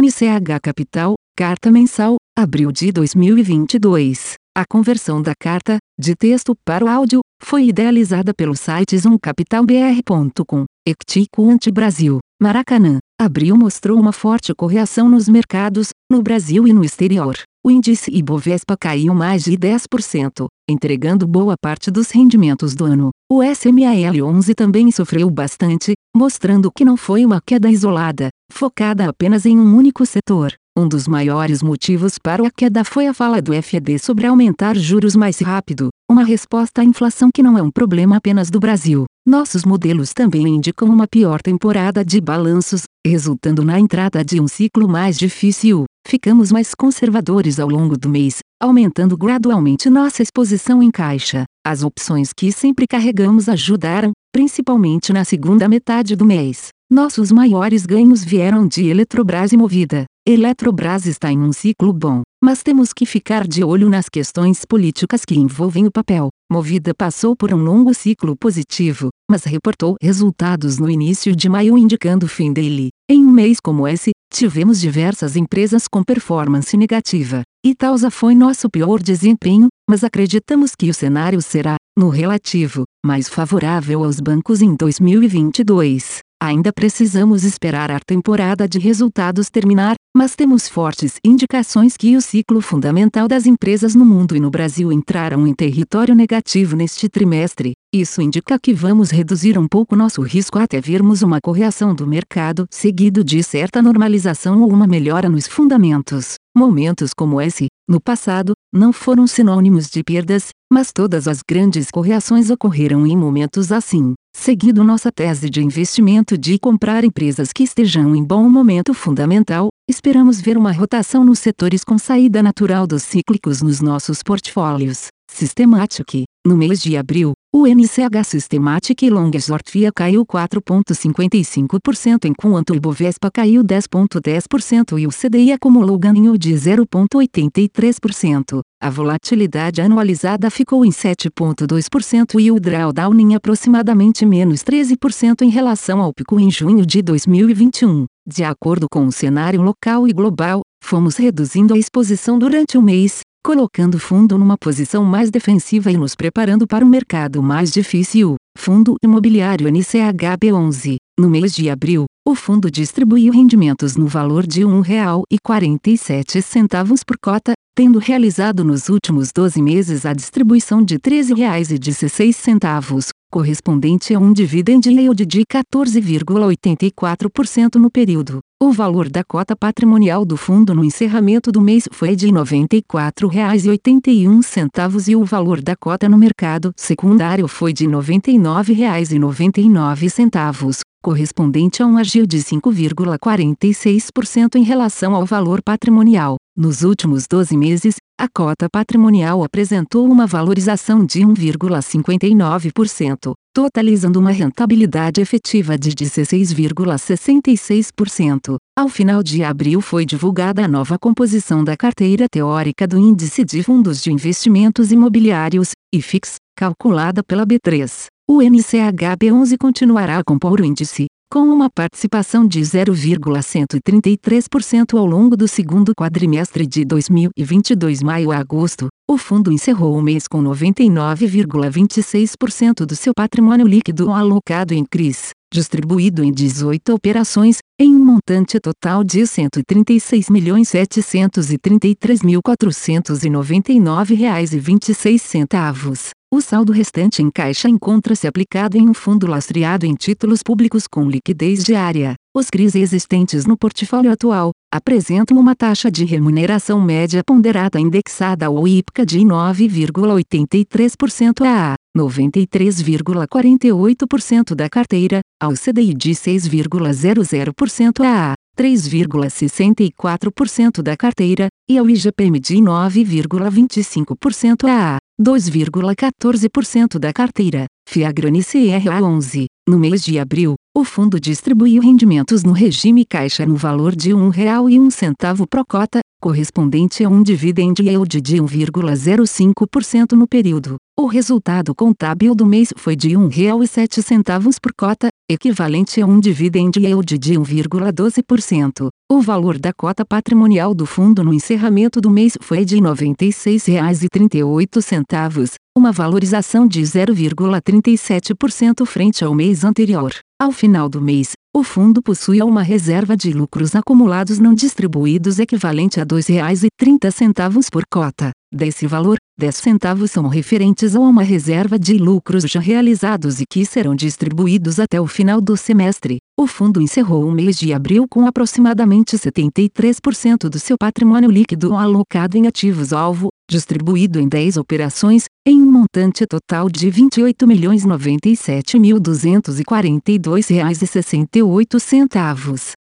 NCH Capital, Carta Mensal, abril de 2022. A conversão da carta, de texto para o áudio, foi idealizada pelo site zoomcapitalbr.com. Ectico Anti-Brasil, Maracanã. Abril mostrou uma forte correção nos mercados, no Brasil e no exterior. O índice Ibovespa caiu mais de 10%, entregando boa parte dos rendimentos do ano. O SMAL 11 também sofreu bastante, mostrando que não foi uma queda isolada, focada apenas em um único setor. Um dos maiores motivos para a queda foi a fala do FED sobre aumentar juros mais rápido, uma resposta à inflação que não é um problema apenas do Brasil. Nossos modelos também indicam uma pior temporada de balanços, resultando na entrada de um ciclo mais difícil. Ficamos mais conservadores ao longo do mês, aumentando gradualmente nossa exposição em caixa. As opções que sempre carregamos ajudaram, principalmente na segunda metade do mês. Nossos maiores ganhos vieram de Eletrobras e Movida. Eletrobras está em um ciclo bom, mas temos que ficar de olho nas questões políticas que envolvem o papel. Movida passou por um longo ciclo positivo, mas reportou resultados no início de maio indicando o fim dele. Em um mês como esse, tivemos diversas empresas com performance negativa. Itaúsa foi nosso pior desempenho, mas acreditamos que o cenário será, no relativo, mais favorável aos bancos em 2022. Ainda precisamos esperar a temporada de resultados terminar, mas temos fortes indicações que o ciclo fundamental das empresas no mundo e no Brasil entraram em território negativo neste trimestre. Isso indica que vamos reduzir um pouco nosso risco até vermos uma correção do mercado, seguido de certa normalização ou uma melhora nos fundamentos. Momentos como esse, no passado, não foram sinônimos de perdas, mas todas as grandes correções ocorreram em momentos assim. Seguindo nossa tese de investimento de comprar empresas que estejam em bom momento fundamental, esperamos ver uma rotação nos setores com saída natural dos cíclicos nos nossos portfólios. Systematic, no mês de abril, o NCH Systematic Long Short FIA caiu 4,55% enquanto o Ibovespa caiu 10,10% e o CDI acumulou ganho de 0,83%. A volatilidade anualizada ficou em 7,2% e o drawdown em aproximadamente menos 13% em relação ao pico em junho de 2021. De acordo com o cenário local e global, fomos reduzindo a exposição durante o mês, colocando o fundo numa posição mais defensiva e nos preparando para um mercado mais difícil. Fundo Imobiliário NCHB11. No mês de abril, o fundo distribuiu rendimentos no valor de R$ 1,47 por cota, tendo realizado nos últimos 12 meses a distribuição de R$ 13,16, correspondente a um dividend yield de 14,84% no período. O valor da cota patrimonial do fundo no encerramento do mês foi de R$ 94,81 e o valor da cota no mercado secundário foi de R$ 99,99, correspondente a um agio de 5,46% em relação ao valor patrimonial. Nos últimos 12 meses, a cota patrimonial apresentou uma valorização de 1,59%, totalizando uma rentabilidade efetiva de 16,66%. Ao final de abril foi divulgada a nova composição da carteira teórica do Índice de Fundos de Investimentos Imobiliários, IFIX, calculada pela B3. O NCHB11 continuará a compor o índice, com uma participação de 0,133% ao longo do segundo quadrimestre de 2022 maio a agosto, o fundo encerrou o mês com 99,26% do seu patrimônio líquido alocado em CRIs, distribuído em 18 operações, em um montante total de R$ 136.733.499,26. O saldo restante em caixa encontra-se aplicado em um fundo lastreado em títulos públicos com liquidez diária. Os CRIs existentes no portfólio atual apresentam uma taxa de remuneração média ponderada indexada ao IPCA de 9,83% a 93,48% da carteira, ao CDI de 6,00% a 3,64% da carteira, e ao IGPM de 9,25% a 2,14% da carteira. Fiagrone CRA 11. No mês de abril, o fundo distribuiu rendimentos no regime caixa no valor de R$ 1,01 por cota, correspondente a um dividend yield de 1,05% no período. O resultado contábil do mês foi de R$ 1,07 por cota, equivalente a um dividend yield de 1,12%. O valor da cota patrimonial do fundo no encerramento do mês foi de R$ 96,38, uma valorização de 0,37% frente ao mês anterior. Ao final do mês, o fundo possui uma reserva de lucros acumulados não distribuídos equivalente a R$ 2,30 por cota. Desse valor, 10 centavos são referentes a uma reserva de lucros já realizados e que serão distribuídos até o final do semestre. O fundo encerrou o mês de abril com aproximadamente 73% do seu patrimônio líquido alocado em ativos-alvo, distribuído em 10 operações, em um montante total de R$ 28.097.242,68.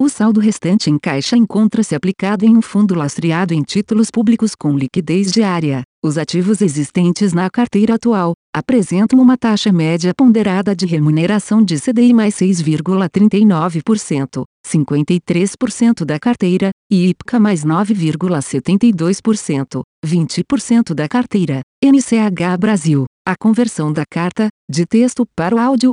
O saldo restante em caixa encontra-se aplicado em um fundo lastreado em títulos públicos com liquidez diária. Os ativos existentes na carteira atual apresentam uma taxa média ponderada de remuneração de CDI mais 6,39%, 53% da carteira, e IPCA mais 9,72%, 20% da carteira. NCH Brasil. A conversão da carta, de texto para o áudio,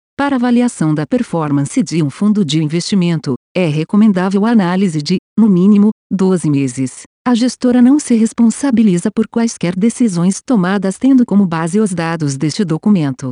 Para avaliação da performance de um fundo de investimento, é recomendável a análise de, no mínimo, 12 meses. A gestora não se responsabiliza por quaisquer decisões tomadas tendo como base os dados deste documento.